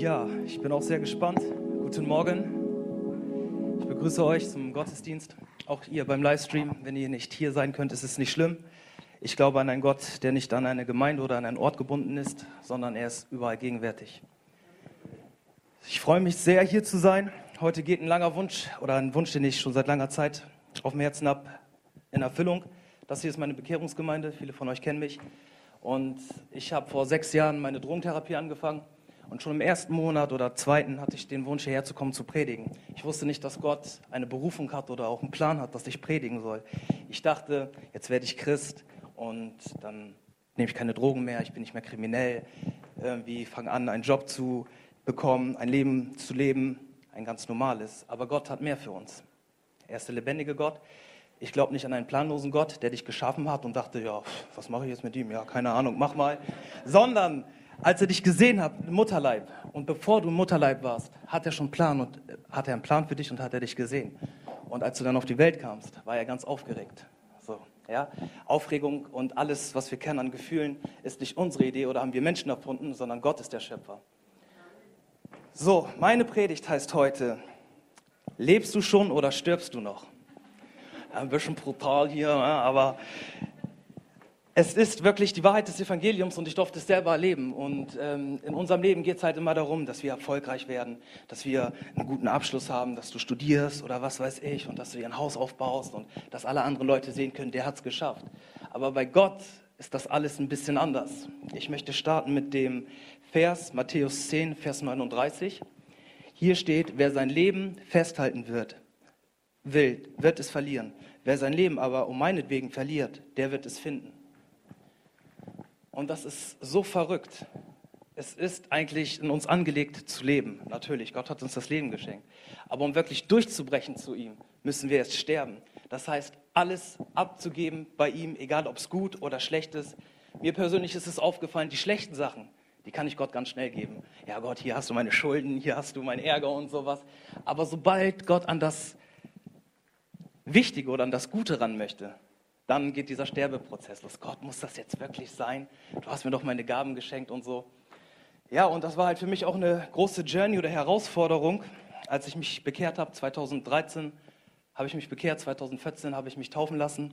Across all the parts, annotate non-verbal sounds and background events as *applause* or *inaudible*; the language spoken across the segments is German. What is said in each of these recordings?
Ja, ich bin auch sehr gespannt. Guten Morgen. Ich begrüße euch zum Gottesdienst. Auch ihr beim Livestream. Wenn ihr nicht hier sein könnt, ist es nicht schlimm. Ich glaube an einen Gott, der nicht an eine Gemeinde oder an einen Ort gebunden ist, sondern er ist überall gegenwärtig. Ich freue mich sehr, hier zu sein. Heute geht ein langer Wunsch oder ein Wunsch, den ich schon seit langer Zeit auf dem Herzen habe, in Erfüllung. Das hier ist meine Bekehrungsgemeinde. Viele von euch kennen mich. Und ich habe vor sechs Jahren meine Drogentherapie angefangen. Und schon im ersten Monat oder zweiten hatte ich den Wunsch, hierher zu kommen, zu predigen. Ich wusste nicht, dass Gott eine Berufung hat oder auch einen Plan hat, dass ich predigen soll. Ich dachte, jetzt werde ich Christ und dann nehme ich keine Drogen mehr, ich bin nicht mehr kriminell, irgendwie fange an, einen Job zu bekommen, ein Leben zu leben, ein ganz normales. Aber Gott hat mehr für uns. Er ist der lebendige Gott. Ich glaube nicht an einen planlosen Gott, der dich geschaffen hat und dachte, ja, was mache ich jetzt mit ihm? Ja, keine Ahnung, mach mal. Sondern als er dich gesehen hat Mutterleib und bevor du Mutterleib warst, hat er schon einen Plan und hat er einen Plan für dich und hat er dich gesehen. Und als du dann auf die Welt kamst, war er ganz aufgeregt. So, ja? Aufregung und alles, was wir kennen an Gefühlen, ist nicht unsere Idee oder haben wir Menschen erfunden, sondern Gott ist der Schöpfer. So, meine Predigt heißt heute, lebst du schon oder stirbst du noch? Ein bisschen brutal hier, aber es ist wirklich die Wahrheit des Evangeliums und ich durfte es selber erleben. Und ähm, in unserem Leben geht es halt immer darum, dass wir erfolgreich werden, dass wir einen guten Abschluss haben, dass du studierst oder was weiß ich und dass du dir ein Haus aufbaust und dass alle anderen Leute sehen können, der hat es geschafft. Aber bei Gott ist das alles ein bisschen anders. Ich möchte starten mit dem Vers, Matthäus 10, Vers 39. Hier steht, wer sein Leben festhalten wird, will, wird es verlieren. Wer sein Leben aber um meinetwegen verliert, der wird es finden. Und das ist so verrückt. Es ist eigentlich in uns angelegt zu leben. Natürlich, Gott hat uns das Leben geschenkt. Aber um wirklich durchzubrechen zu ihm, müssen wir erst sterben. Das heißt, alles abzugeben bei ihm, egal ob es gut oder schlecht ist. Mir persönlich ist es aufgefallen, die schlechten Sachen, die kann ich Gott ganz schnell geben. Ja, Gott, hier hast du meine Schulden, hier hast du meinen Ärger und sowas. Aber sobald Gott an das Wichtige oder an das Gute ran möchte, dann geht dieser Sterbeprozess los. Gott, muss das jetzt wirklich sein? Du hast mir doch meine Gaben geschenkt und so. Ja, und das war halt für mich auch eine große Journey oder Herausforderung, als ich mich bekehrt habe. 2013 habe ich mich bekehrt, 2014 habe ich mich taufen lassen.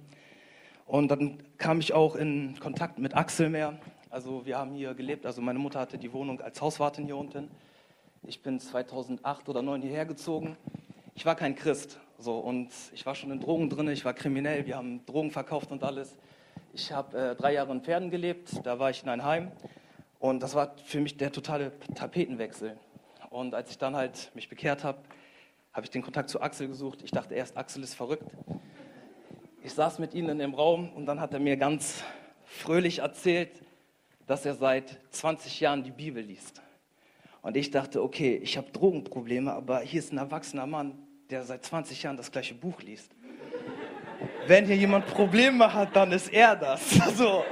Und dann kam ich auch in Kontakt mit Axel mehr. Also wir haben hier gelebt, also meine Mutter hatte die Wohnung als Hauswartin hier unten. Ich bin 2008 oder 2009 hierher gezogen. Ich war kein Christ, so, und ich war schon in Drogen drin, ich war kriminell, wir haben Drogen verkauft und alles. Ich habe äh, drei Jahre in Pferden gelebt, da war ich in ein Heim. Und das war für mich der totale Tapetenwechsel. Und als ich dann halt mich bekehrt habe, habe ich den Kontakt zu Axel gesucht. Ich dachte erst, Axel ist verrückt. Ich saß mit ihm in dem Raum und dann hat er mir ganz fröhlich erzählt, dass er seit 20 Jahren die Bibel liest. Und ich dachte, okay, ich habe Drogenprobleme, aber hier ist ein erwachsener Mann, der seit 20 Jahren das gleiche Buch liest. Wenn hier jemand Probleme hat, dann ist er das. *laughs* So.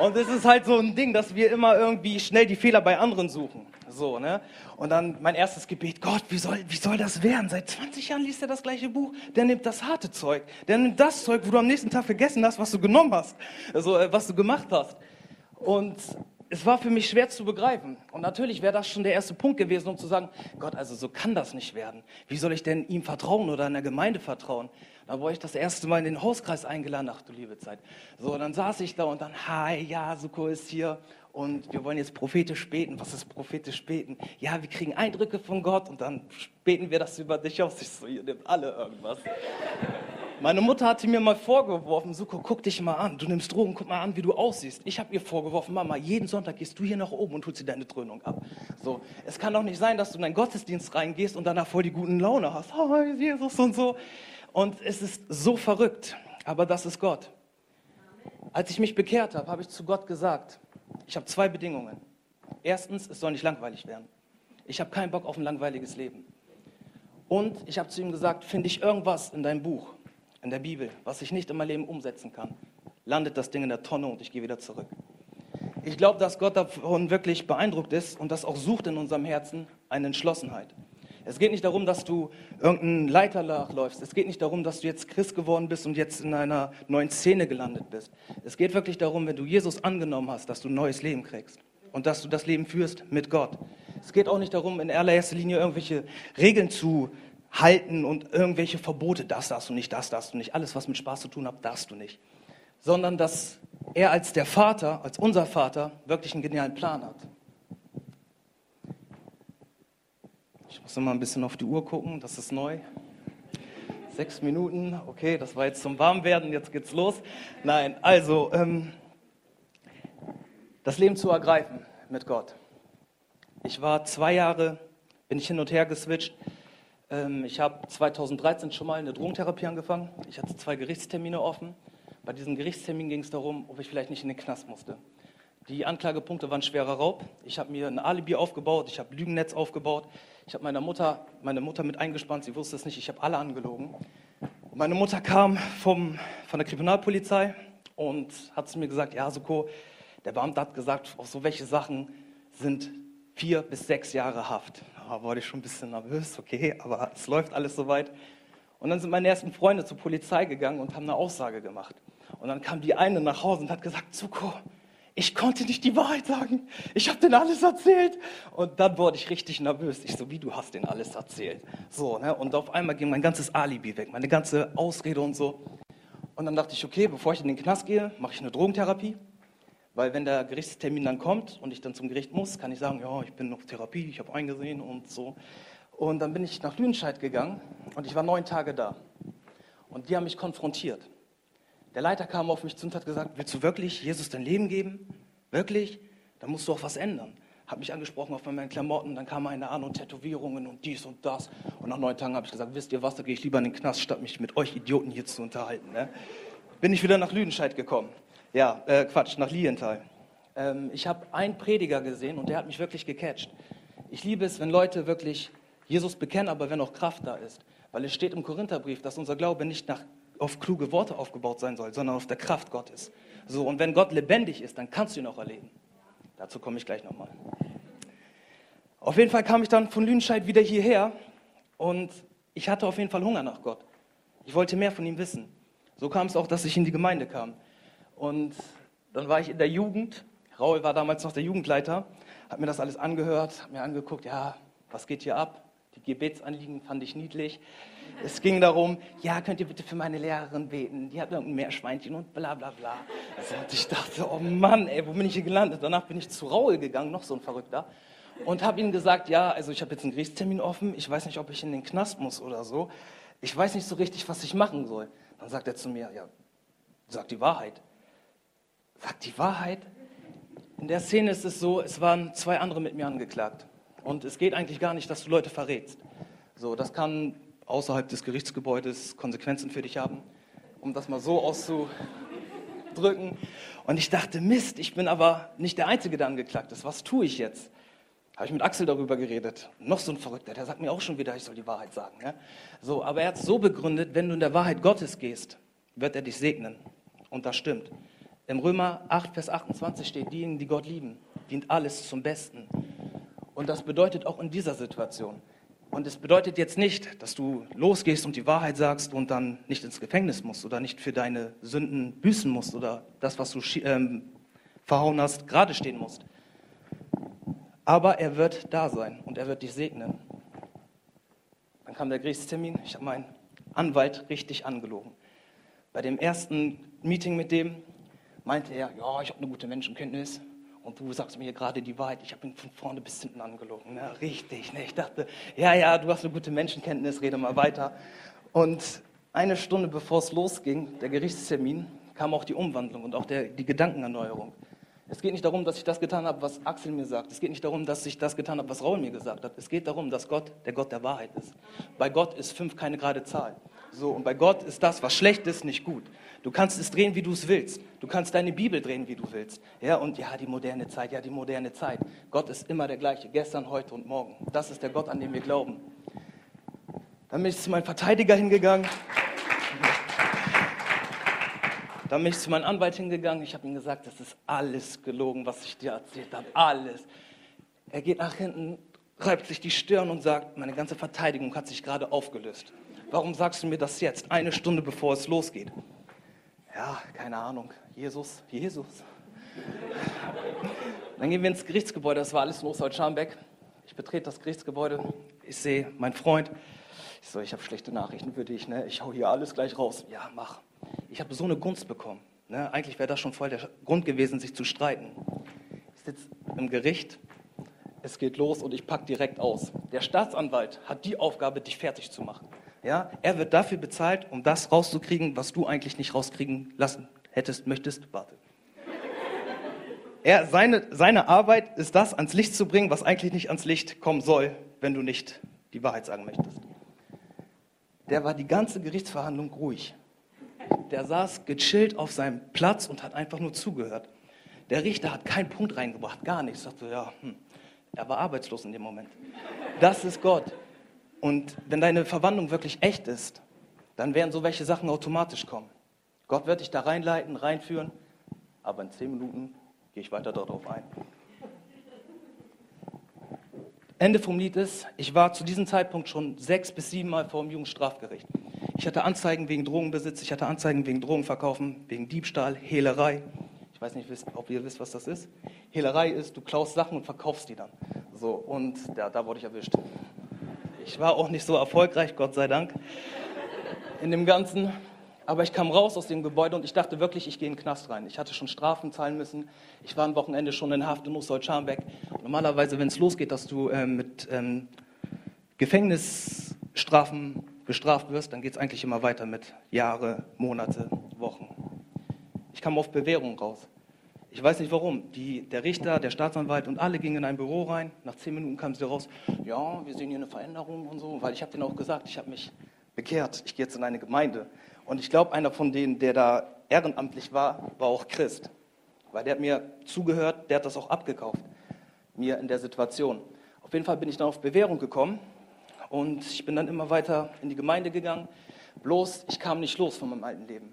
Und es ist halt so ein Ding, dass wir immer irgendwie schnell die Fehler bei anderen suchen. So, ne? Und dann mein erstes Gebet, Gott, wie soll, wie soll das werden? Seit 20 Jahren liest er das gleiche Buch. Der nimmt das harte Zeug. Der nimmt das Zeug, wo du am nächsten Tag vergessen hast, was du genommen hast. Also, was du gemacht hast. Und es war für mich schwer zu begreifen. Und natürlich wäre das schon der erste Punkt gewesen, um zu sagen, Gott, also so kann das nicht werden. Wie soll ich denn ihm vertrauen oder in der Gemeinde vertrauen? Da wurde ich das erste Mal in den Hauskreis eingeladen, ach du liebe Zeit. So, dann saß ich da und dann, hi, ja, Suko ist hier und wir wollen jetzt prophetisch beten. Was ist prophetisch beten? Ja, wir kriegen Eindrücke von Gott und dann beten wir das über dich aus. Ich so, ihr nehmt alle irgendwas. Meine Mutter hatte mir mal vorgeworfen, Suko, guck dich mal an. Du nimmst Drogen, guck mal an, wie du aussiehst. Ich habe ihr vorgeworfen, Mama, jeden Sonntag gehst du hier nach oben und holst dir deine Dröhnung ab. So, es kann doch nicht sein, dass du in deinen Gottesdienst reingehst und danach voll die guten Laune hast. Oh, Jesus und so. Und es ist so verrückt, aber das ist Gott. Als ich mich bekehrt habe, habe ich zu Gott gesagt, ich habe zwei Bedingungen. Erstens, es soll nicht langweilig werden. Ich habe keinen Bock auf ein langweiliges Leben. Und ich habe zu ihm gesagt, finde ich irgendwas in deinem Buch, in der Bibel, was ich nicht in mein Leben umsetzen kann, landet das Ding in der Tonne und ich gehe wieder zurück. Ich glaube, dass Gott davon wirklich beeindruckt ist und das auch sucht in unserem Herzen eine Entschlossenheit. Es geht nicht darum, dass du irgendeinen Leiter nachläufst. Es geht nicht darum, dass du jetzt Christ geworden bist und jetzt in einer neuen Szene gelandet bist. Es geht wirklich darum, wenn du Jesus angenommen hast, dass du ein neues Leben kriegst und dass du das Leben führst mit Gott. Es geht auch nicht darum, in allererster Linie irgendwelche Regeln zu halten und irgendwelche Verbote, das darfst du nicht, das darfst du nicht, alles, was mit Spaß zu tun hat, darfst du nicht. Sondern dass er als der Vater, als unser Vater, wirklich einen genialen Plan hat. Ich muss mal ein bisschen auf die Uhr gucken, das ist neu. Sechs Minuten, okay, das war jetzt zum Warmwerden, jetzt geht's los. Nein, also ähm, das Leben zu ergreifen mit Gott. Ich war zwei Jahre, bin ich hin und her geswitcht. Ähm, ich habe 2013 schon mal eine Drogentherapie angefangen. Ich hatte zwei Gerichtstermine offen. Bei diesem Gerichtstermin ging es darum, ob ich vielleicht nicht in den Knast musste. Die Anklagepunkte waren schwerer Raub. Ich habe mir ein Alibi aufgebaut, ich habe Lügennetz aufgebaut. Ich habe meine Mutter, meine Mutter mit eingespannt, sie wusste es nicht, ich habe alle angelogen. meine Mutter kam vom, von der Kriminalpolizei und hat zu mir gesagt, ja, Suko, der Beamte hat gesagt, auf so welche Sachen sind vier bis sechs Jahre Haft. Da war ich schon ein bisschen nervös, okay, aber es läuft alles soweit. Und dann sind meine ersten Freunde zur Polizei gegangen und haben eine Aussage gemacht. Und dann kam die eine nach Hause und hat gesagt, Zuko, ich konnte nicht die Wahrheit sagen. Ich habe denen alles erzählt. Und dann wurde ich richtig nervös. Ich so, wie du hast denen alles erzählt. So, ne? Und auf einmal ging mein ganzes Alibi weg, meine ganze Ausrede und so. Und dann dachte ich, okay, bevor ich in den Knast gehe, mache ich eine Drogentherapie. Weil wenn der Gerichtstermin dann kommt und ich dann zum Gericht muss, kann ich sagen, ja, ich bin noch Therapie, ich habe eingesehen und so. Und dann bin ich nach Lüdenscheid gegangen und ich war neun Tage da. Und die haben mich konfrontiert. Der Leiter kam auf mich zu und hat gesagt, willst du wirklich Jesus dein Leben geben? Wirklich? Dann musst du auch was ändern. Hat mich angesprochen auf meinen Klamotten, dann kam eine an und Tätowierungen und dies und das. Und nach neun Tagen habe ich gesagt, wisst ihr was, da gehe ich lieber in den Knast, statt mich mit euch Idioten hier zu unterhalten. Ne? Bin ich wieder nach Lüdenscheid gekommen. Ja, äh, Quatsch, nach Lienthal. Ähm, ich habe einen Prediger gesehen und der hat mich wirklich gecatcht. Ich liebe es, wenn Leute wirklich Jesus bekennen, aber wenn auch Kraft da ist. Weil es steht im Korintherbrief, dass unser Glaube nicht nach, auf kluge Worte aufgebaut sein soll, sondern auf der Kraft Gottes. So, und wenn Gott lebendig ist, dann kannst du ihn auch erleben. Dazu komme ich gleich nochmal. Auf jeden Fall kam ich dann von Lüdenscheid wieder hierher und ich hatte auf jeden Fall Hunger nach Gott. Ich wollte mehr von ihm wissen. So kam es auch, dass ich in die Gemeinde kam. Und dann war ich in der Jugend. Raul war damals noch der Jugendleiter, hat mir das alles angehört, hat mir angeguckt, ja, was geht hier ab? Die Gebetsanliegen fand ich niedlich. Es ging darum, ja, könnt ihr bitte für meine Lehrerin beten? Die hat irgendein Meerschweinchen und bla bla bla. Also ich dachte, oh Mann, ey, wo bin ich hier gelandet? Danach bin ich zu Raul gegangen, noch so ein Verrückter, und habe ihm gesagt, ja, also ich habe jetzt einen Gerichtstermin offen, ich weiß nicht, ob ich in den Knast muss oder so. Ich weiß nicht so richtig, was ich machen soll. Dann sagt er zu mir, ja, sag die Wahrheit. Sagt die Wahrheit. In der Szene ist es so, es waren zwei andere mit mir angeklagt. Und es geht eigentlich gar nicht, dass du Leute verrätst. So, das kann außerhalb des Gerichtsgebäudes Konsequenzen für dich haben, um das mal so auszudrücken. Und ich dachte, Mist, ich bin aber nicht der Einzige, der angeklagt ist. Was tue ich jetzt? Habe ich mit Axel darüber geredet. Noch so ein Verrückter, der sagt mir auch schon wieder, ich soll die Wahrheit sagen. Ja? So, aber er hat es so begründet, wenn du in der Wahrheit Gottes gehst, wird er dich segnen. Und das stimmt. Im Römer 8, Vers 28 steht, diejenigen, die Gott lieben, dient alles zum Besten. Und das bedeutet auch in dieser Situation. Und es bedeutet jetzt nicht, dass du losgehst und die Wahrheit sagst und dann nicht ins Gefängnis musst oder nicht für deine Sünden büßen musst oder das, was du ähm, verhauen hast, gerade stehen musst. Aber er wird da sein und er wird dich segnen. Dann kam der Gerichtstermin. Ich habe meinen Anwalt richtig angelogen. Bei dem ersten Meeting mit dem meinte er, ja, ich habe eine gute Menschenkenntnis. Und du sagst mir gerade die Wahrheit, ich habe ihn von vorne bis hinten angelogen. Ne? Richtig, ne? ich dachte, ja, ja, du hast eine gute Menschenkenntnis, rede mal weiter. Und eine Stunde bevor es losging, der Gerichtstermin, kam auch die Umwandlung und auch der, die Gedankenerneuerung. Es geht nicht darum, dass ich das getan habe, was Axel mir sagt. Es geht nicht darum, dass ich das getan habe, was Raul mir gesagt hat. Es geht darum, dass Gott der Gott der Wahrheit ist. Bei Gott ist fünf keine gerade Zahl. So, und bei Gott ist das, was schlecht ist, nicht gut. Du kannst es drehen, wie du es willst. Du kannst deine Bibel drehen, wie du willst. Ja, und ja, die moderne Zeit, ja, die moderne Zeit. Gott ist immer der gleiche, gestern, heute und morgen. Das ist der Gott, an den wir glauben. Dann bin ich zu meinem Verteidiger hingegangen. Dann bin ich zu meinem Anwalt hingegangen. Ich habe ihm gesagt, das ist alles gelogen, was ich dir erzählt habe. Alles. Er geht nach hinten, reibt sich die Stirn und sagt, meine ganze Verteidigung hat sich gerade aufgelöst. Warum sagst du mir das jetzt, eine Stunde bevor es losgeht? Ja, keine Ahnung. Jesus, Jesus. *laughs* Dann gehen wir ins Gerichtsgebäude, das war alles in Ostwald-Scharmbeck. Ich betrete das Gerichtsgebäude. Ich sehe meinen Freund. Ich so, ich habe schlechte Nachrichten für dich. Ne? Ich hau hier alles gleich raus. Ja, mach. Ich habe so eine Gunst bekommen. Ne? Eigentlich wäre das schon voll der Grund gewesen, sich zu streiten. Ich sitze im Gericht. Es geht los und ich packe direkt aus. Der Staatsanwalt hat die Aufgabe, dich fertig zu machen. Ja? Er wird dafür bezahlt, um das rauszukriegen, was du eigentlich nicht rauskriegen lassen hättest, möchtest. Warte. Er, seine, seine Arbeit ist das, ans Licht zu bringen, was eigentlich nicht ans Licht kommen soll, wenn du nicht die Wahrheit sagen möchtest. Der war die ganze Gerichtsverhandlung ruhig. Der saß gechillt auf seinem Platz und hat einfach nur zugehört. Der Richter hat keinen Punkt reingebracht, gar nichts. Ich dachte, ja, hm. er war arbeitslos in dem Moment. Das ist Gott. Und wenn deine Verwandlung wirklich echt ist, dann werden so welche Sachen automatisch kommen. Gott wird dich da reinleiten, reinführen, aber in zehn Minuten gehe ich weiter darauf ein. Ende vom Lied ist, ich war zu diesem Zeitpunkt schon sechs bis sieben Mal vor dem Jugendstrafgericht. Ich hatte Anzeigen wegen Drogenbesitz, ich hatte Anzeigen wegen Drogenverkaufen, wegen Diebstahl, Hehlerei. Ich weiß nicht, ob ihr wisst, was das ist. Hehlerei ist, du klaust Sachen und verkaufst die dann. So, und ja, da wurde ich erwischt. Ich war auch nicht so erfolgreich, Gott sei Dank, in dem Ganzen. Aber ich kam raus aus dem Gebäude und ich dachte wirklich, ich gehe in den Knast rein. Ich hatte schon Strafen zahlen müssen. Ich war am Wochenende schon in Haft in Ostdeutsch-Scharmbeck. Normalerweise, wenn es losgeht, dass du äh, mit ähm, Gefängnisstrafen bestraft wirst, dann geht es eigentlich immer weiter mit Jahre, Monate, Wochen. Ich kam auf Bewährung raus. Ich weiß nicht warum. Die, der Richter, der Staatsanwalt und alle gingen in ein Büro rein. Nach zehn Minuten kamen sie raus. Ja, wir sehen hier eine Veränderung und so. Weil ich habe denen auch gesagt, ich habe mich bekehrt. Ich gehe jetzt in eine Gemeinde. Und ich glaube, einer von denen, der da ehrenamtlich war, war auch Christ. Weil der hat mir zugehört, der hat das auch abgekauft, mir in der Situation. Auf jeden Fall bin ich dann auf Bewährung gekommen und ich bin dann immer weiter in die Gemeinde gegangen. Bloß, ich kam nicht los von meinem alten Leben.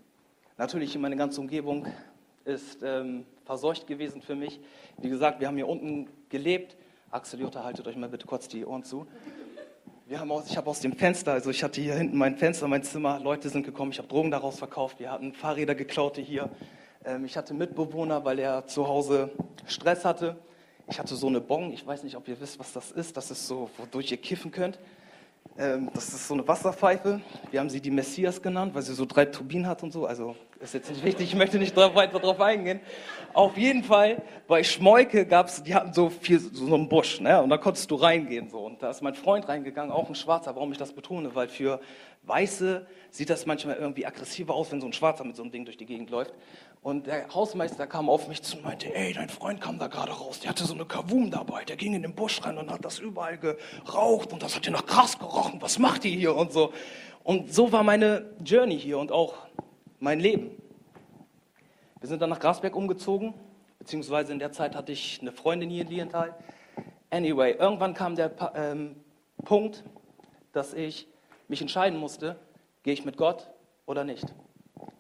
Natürlich, meine ganze Umgebung ist ähm, verseucht gewesen für mich. Wie gesagt, wir haben hier unten gelebt. Axel Jutta, haltet euch mal bitte kurz die Ohren zu. Wir haben aus, ich habe aus dem Fenster, also ich hatte hier hinten mein Fenster, mein Zimmer, Leute sind gekommen, ich habe Drogen daraus verkauft, wir hatten Fahrräder geklaute hier. Ähm, ich hatte Mitbewohner, weil er zu Hause Stress hatte. Ich hatte so eine Bong, ich weiß nicht, ob ihr wisst, was das ist. Das ist so, wodurch ihr kiffen könnt. Ähm, das ist so eine Wasserpfeife. Wir haben sie die Messias genannt, weil sie so drei Turbinen hat und so. Also ist jetzt nicht wichtig, ich möchte nicht weiter darauf eingehen. Auf jeden Fall, bei Schmolke gab es, die hatten so viel, so einen Busch, ne? und da konntest du reingehen. So. Und da ist mein Freund reingegangen, auch ein Schwarzer. Warum ich das betone? Weil für Weiße sieht das manchmal irgendwie aggressiver aus, wenn so ein Schwarzer mit so einem Ding durch die Gegend läuft. Und der Hausmeister kam auf mich zu und meinte, ey, dein Freund kam da gerade raus, der hatte so eine Kavum dabei, der ging in den Busch rein und hat das überall geraucht und das hat ja nach Gras gerochen, was macht ihr hier und so. Und so war meine Journey hier und auch mein Leben. Wir sind dann nach Grasberg umgezogen, beziehungsweise in der Zeit hatte ich eine Freundin hier in Lienthal. Anyway, irgendwann kam der ähm, Punkt, dass ich mich entscheiden musste, gehe ich mit Gott oder nicht.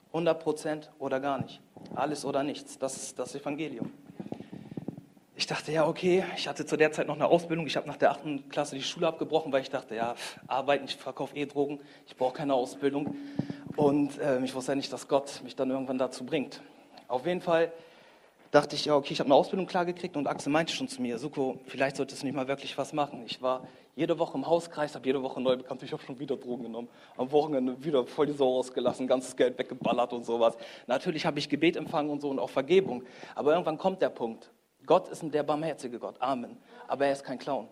100 Prozent oder gar nicht. Alles oder nichts. Das ist das Evangelium. Ich dachte, ja, okay, ich hatte zu der Zeit noch eine Ausbildung. Ich habe nach der achten Klasse die Schule abgebrochen, weil ich dachte, ja, arbeiten, ich verkaufe eh Drogen, ich brauche keine Ausbildung. Und äh, ich wusste ja nicht, dass Gott mich dann irgendwann dazu bringt. Auf jeden Fall dachte ich, ja, okay, ich habe eine Ausbildung klargekriegt und Axel meinte schon zu mir, Suko, vielleicht solltest du nicht mal wirklich was machen. Ich war jede Woche im Hauskreis, habe jede Woche neu bekannt, ich habe schon wieder Drogen genommen. Am Wochenende wieder voll die Sau rausgelassen, ganzes Geld weggeballert und sowas. Natürlich habe ich Gebet empfangen und so und auch Vergebung. Aber irgendwann kommt der Punkt. Gott ist der barmherzige Gott. Amen. Aber er ist kein Clown.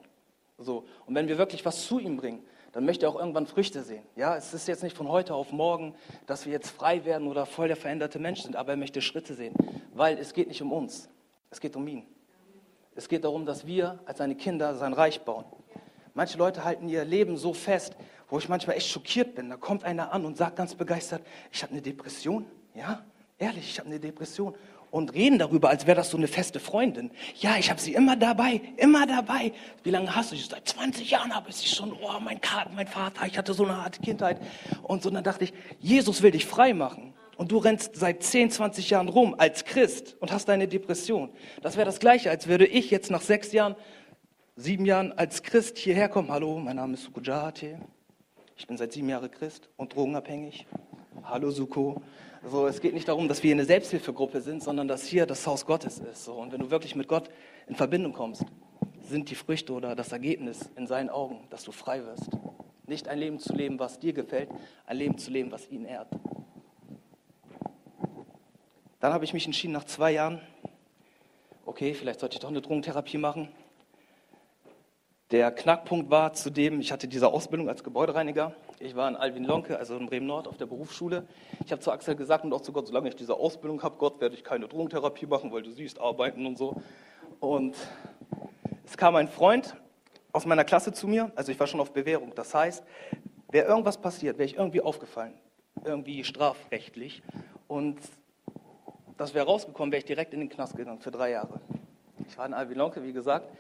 So. Und wenn wir wirklich was zu ihm bringen, dann möchte er auch irgendwann Früchte sehen. Ja, es ist jetzt nicht von heute auf morgen, dass wir jetzt frei werden oder voll der veränderte Mensch sind, aber er möchte Schritte sehen, weil es geht nicht um uns, es geht um ihn. Es geht darum, dass wir als seine Kinder sein Reich bauen. Manche Leute halten ihr Leben so fest, wo ich manchmal echt schockiert bin. Da kommt einer an und sagt ganz begeistert, ich habe eine Depression. Ja, ehrlich, ich habe eine Depression. Und reden darüber, als wäre das so eine feste Freundin. Ja, ich habe sie immer dabei, immer dabei. Wie lange hast du sie? Seit 20 Jahren habe ich sie schon. Oh, mein, mein Vater, ich hatte so eine harte Kindheit. Und so, dann dachte ich, Jesus will dich frei machen. Und du rennst seit 10, 20 Jahren rum als Christ und hast eine Depression. Das wäre das Gleiche, als würde ich jetzt nach sechs Jahren sieben Jahren als Christ hierher kommen. Hallo, mein Name ist Suko Jahate. Ich bin seit sieben Jahren Christ und drogenabhängig. Hallo Suko. So, es geht nicht darum, dass wir eine Selbsthilfegruppe sind, sondern dass hier das Haus Gottes ist. So, und wenn du wirklich mit Gott in Verbindung kommst, sind die Früchte oder das Ergebnis in seinen Augen, dass du frei wirst. Nicht ein Leben zu leben, was dir gefällt, ein Leben zu leben, was ihn ehrt. Dann habe ich mich entschieden, nach zwei Jahren, okay, vielleicht sollte ich doch eine Drogentherapie machen. Der Knackpunkt war zudem, ich hatte diese Ausbildung als Gebäudereiniger. Ich war in Alvin Lonke, also in Bremen-Nord, auf der Berufsschule. Ich habe zu Axel gesagt und auch zu Gott, solange ich diese Ausbildung habe, Gott, werde ich keine Drogentherapie machen, weil du siehst, arbeiten und so. Und es kam ein Freund aus meiner Klasse zu mir, also ich war schon auf Bewährung. Das heißt, wäre irgendwas passiert, wäre ich irgendwie aufgefallen, irgendwie strafrechtlich. Und das wäre rausgekommen, wäre ich direkt in den Knast gegangen für drei Jahre. Ich war in Alvin Lonke, wie gesagt.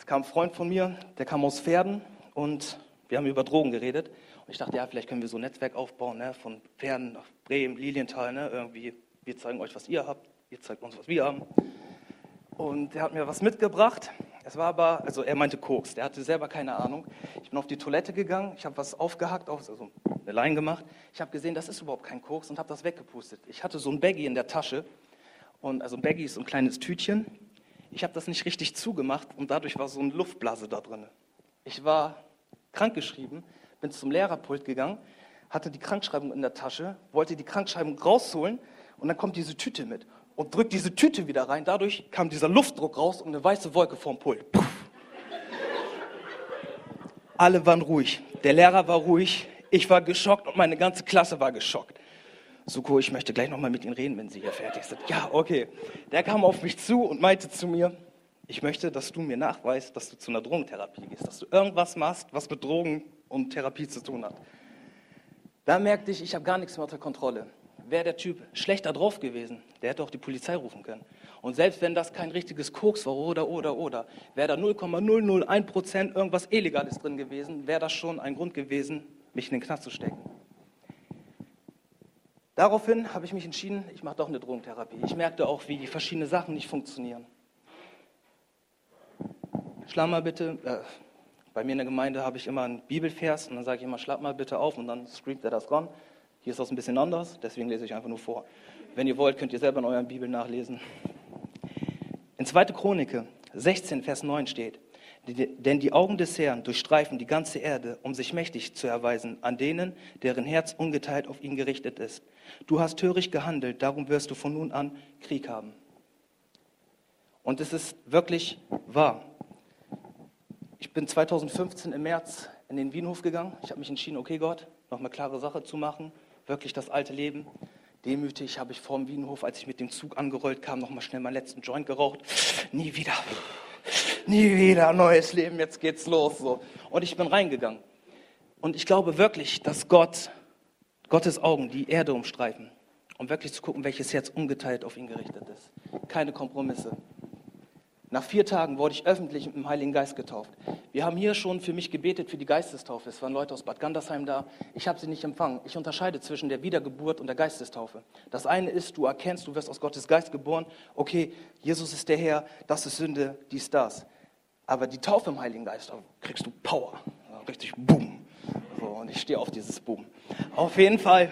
Es kam ein Freund von mir, der kam aus Pferden und wir haben über Drogen geredet. Und ich dachte, ja, vielleicht können wir so ein Netzwerk aufbauen, ne? von Pferden nach Bremen, Lilienthal, ne? irgendwie. Wir zeigen euch, was ihr habt, ihr zeigt uns, was wir haben. Und er hat mir was mitgebracht. Es war aber, also er meinte Koks, der hatte selber keine Ahnung. Ich bin auf die Toilette gegangen, ich habe was aufgehackt, also eine Line gemacht. Ich habe gesehen, das ist überhaupt kein Koks und habe das weggepustet. Ich hatte so ein Baggy in der Tasche. Und also ein Baggy ist so ein kleines Tütchen. Ich habe das nicht richtig zugemacht und dadurch war so eine Luftblase da drin. Ich war krankgeschrieben, bin zum Lehrerpult gegangen, hatte die Krankschreibung in der Tasche, wollte die Krankschreibung rausholen und dann kommt diese Tüte mit und drückt diese Tüte wieder rein. Dadurch kam dieser Luftdruck raus und eine weiße Wolke vorm Pult. Puff. Alle waren ruhig. Der Lehrer war ruhig. Ich war geschockt und meine ganze Klasse war geschockt. Suko, ich möchte gleich nochmal mit Ihnen reden, wenn Sie hier fertig sind. Ja, okay. Der kam auf mich zu und meinte zu mir, ich möchte, dass du mir nachweist, dass du zu einer Drogentherapie gehst, dass du irgendwas machst, was mit Drogen und Therapie zu tun hat. Da merkte ich, ich habe gar nichts mehr unter Kontrolle. Wäre der Typ schlechter drauf gewesen, der hätte auch die Polizei rufen können. Und selbst wenn das kein richtiges Koks war oder, oder, oder, wäre da 0,001 Prozent irgendwas Illegales drin gewesen, wäre das schon ein Grund gewesen, mich in den Knast zu stecken. Daraufhin habe ich mich entschieden, ich mache doch eine Drogentherapie. Ich merkte auch, wie verschiedene Sachen nicht funktionieren. Schlag mal bitte, äh, bei mir in der Gemeinde habe ich immer einen Bibelvers und dann sage ich immer, schlag mal bitte auf und dann screamt er das ran. Hier ist das ein bisschen anders, deswegen lese ich einfach nur vor. Wenn ihr wollt, könnt ihr selber in euren Bibeln nachlesen. In 2. Chronike 16, Vers 9 steht, denn die Augen des Herrn durchstreifen die ganze Erde, um sich mächtig zu erweisen an denen, deren Herz ungeteilt auf ihn gerichtet ist. Du hast töricht gehandelt, darum wirst du von nun an Krieg haben. Und es ist wirklich wahr. Ich bin 2015 im März in den Wienhof gegangen. Ich habe mich entschieden, okay Gott, noch eine klare Sache zu machen, wirklich das alte Leben. Demütig habe ich vor dem Wienhof, als ich mit dem Zug angerollt kam, noch mal schnell meinen letzten Joint geraucht. Nie wieder nie wieder neues Leben, jetzt geht's los. So. Und ich bin reingegangen. Und ich glaube wirklich, dass Gott, Gottes Augen die Erde umstreifen, um wirklich zu gucken, welches Herz ungeteilt auf ihn gerichtet ist. Keine Kompromisse. Nach vier Tagen wurde ich öffentlich mit dem Heiligen Geist getauft. Wir haben hier schon für mich gebetet für die Geistestaufe. Es waren Leute aus Bad Gandersheim da. Ich habe sie nicht empfangen. Ich unterscheide zwischen der Wiedergeburt und der Geistestaufe. Das eine ist, du erkennst, du wirst aus Gottes Geist geboren. Okay, Jesus ist der Herr, das ist Sünde, dies, das. Aber die Taufe im Heiligen Geist, da kriegst du Power. Richtig Boom. So, und ich stehe auf dieses Boom. Auf jeden Fall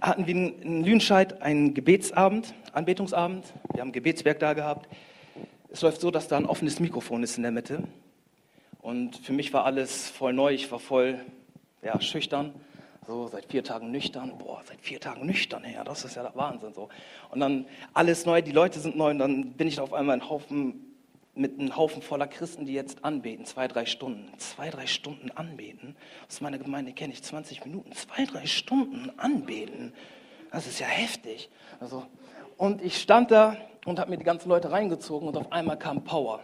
hatten wir in Lüdenscheid einen Gebetsabend, Anbetungsabend. Wir haben ein Gebetswerk da gehabt. Es läuft so, dass da ein offenes Mikrofon ist in der Mitte. Und für mich war alles voll neu. Ich war voll ja, schüchtern. So, seit vier Tagen nüchtern. Boah, seit vier Tagen nüchtern, ja, das ist ja der Wahnsinn. So. Und dann alles neu, die Leute sind neu. Und dann bin ich auf einmal ein Haufen, mit einem Haufen voller Christen, die jetzt anbeten. Zwei, drei Stunden. Zwei, drei Stunden anbeten. Aus meiner Gemeinde kenne ich 20 Minuten. Zwei, drei Stunden anbeten. Das ist ja heftig. Also, und ich stand da und habe mir die ganzen Leute reingezogen und auf einmal kam Power.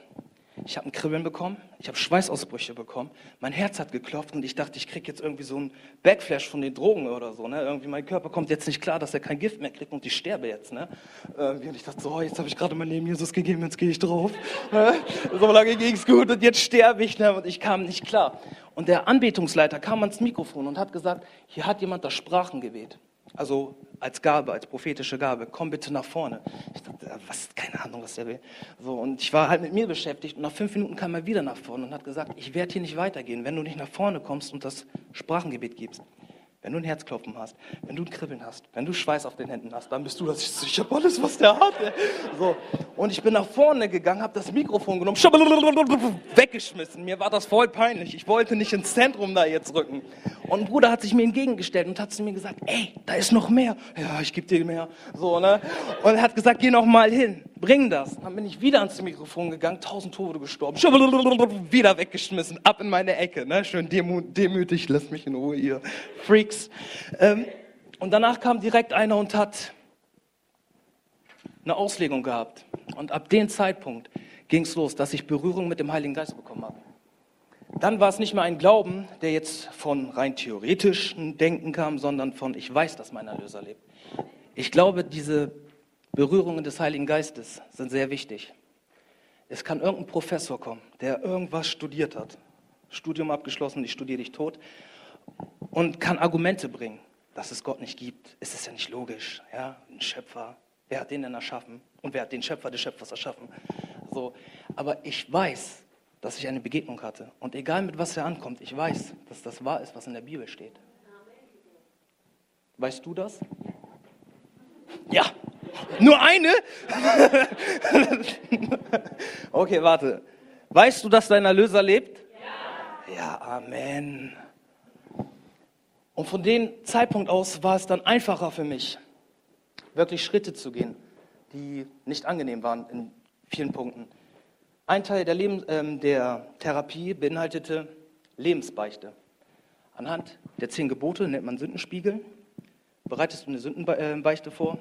Ich habe ein Kribbeln bekommen, ich habe Schweißausbrüche bekommen, mein Herz hat geklopft und ich dachte, ich kriege jetzt irgendwie so einen Backflash von den Drogen oder so. Ne? Irgendwie mein Körper kommt jetzt nicht klar, dass er kein Gift mehr kriegt und ich sterbe jetzt. Ne? Und ich dachte so, oh, jetzt habe ich gerade mein Leben Jesus gegeben, jetzt gehe ich drauf. Ne? So lange ging es gut und jetzt sterbe ich. Ne? Und ich kam nicht klar. Und der Anbetungsleiter kam ans Mikrofon und hat gesagt, hier hat jemand das Sprachengebet. Also als Gabe, als prophetische Gabe, komm bitte nach vorne. Ich dachte, was, keine Ahnung, was der will. So, und ich war halt mit mir beschäftigt und nach fünf Minuten kam er wieder nach vorne und hat gesagt, ich werde hier nicht weitergehen, wenn du nicht nach vorne kommst und das Sprachengebet gibst. Wenn du ein Herzklopfen hast, wenn du ein Kribbeln hast, wenn du Schweiß auf den Händen hast, dann bist du das. Ich, so, ich habe alles, was der hat. So. Und ich bin nach vorne gegangen, habe das Mikrofon genommen, weggeschmissen. Mir war das voll peinlich. Ich wollte nicht ins Zentrum da jetzt rücken. Und ein Bruder hat sich mir entgegengestellt und hat zu mir gesagt, ey, da ist noch mehr. Ja, ich gebe dir mehr. So, ne? Und er hat gesagt, geh noch mal hin, bring das. Dann bin ich wieder ans Mikrofon gegangen, tausend Tode gestorben, wieder weggeschmissen, ab in meine Ecke. Ne? Schön demütig, lass mich in Ruhe, ihr Freaks nichts. Ähm, und danach kam direkt einer und hat eine Auslegung gehabt. Und ab dem Zeitpunkt ging es los, dass ich Berührung mit dem Heiligen Geist bekommen habe. Dann war es nicht mehr ein Glauben, der jetzt von rein theoretischen Denken kam, sondern von ich weiß, dass mein Erlöser lebt. Ich glaube, diese Berührungen des Heiligen Geistes sind sehr wichtig. Es kann irgendein Professor kommen, der irgendwas studiert hat, Studium abgeschlossen, ich studiere dich tot, und kann Argumente bringen, dass es Gott nicht gibt. Es ist ja nicht logisch. Ja? Ein Schöpfer, wer hat den denn erschaffen? Und wer hat den Schöpfer des Schöpfers erschaffen? So. Aber ich weiß, dass ich eine Begegnung hatte. Und egal mit was er ankommt, ich weiß, dass das wahr ist, was in der Bibel steht. Weißt du das? Ja. Nur eine? *laughs* okay, warte. Weißt du, dass dein Erlöser lebt? Ja. Ja, Amen. Und von dem Zeitpunkt aus war es dann einfacher für mich, wirklich Schritte zu gehen, die nicht angenehm waren in vielen Punkten. Ein Teil der, Leben, äh, der Therapie beinhaltete Lebensbeichte. Anhand der zehn Gebote nennt man Sündenspiegel. Bereitest du eine Sündenbeichte vor?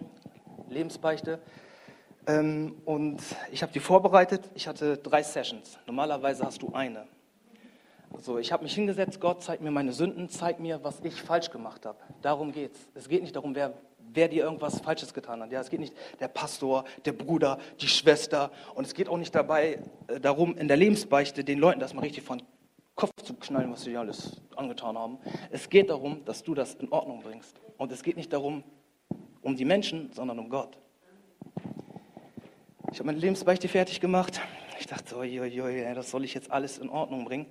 Lebensbeichte. Ähm, und ich habe die vorbereitet. Ich hatte drei Sessions. Normalerweise hast du eine. So, ich habe mich hingesetzt, Gott, zeig mir meine Sünden, zeig mir, was ich falsch gemacht habe. Darum geht's. Es geht nicht darum, wer, wer dir irgendwas Falsches getan hat. Ja, es geht nicht der Pastor, der Bruder, die Schwester. Und es geht auch nicht dabei äh, darum, in der Lebensbeichte den Leuten das mal richtig von Kopf zu knallen, was sie alles angetan haben. Es geht darum, dass du das in Ordnung bringst. Und es geht nicht darum, um die Menschen, sondern um Gott. Ich habe meine Lebensbeichte fertig gemacht. Ich dachte, oi, oi, oi, das soll ich jetzt alles in Ordnung bringen.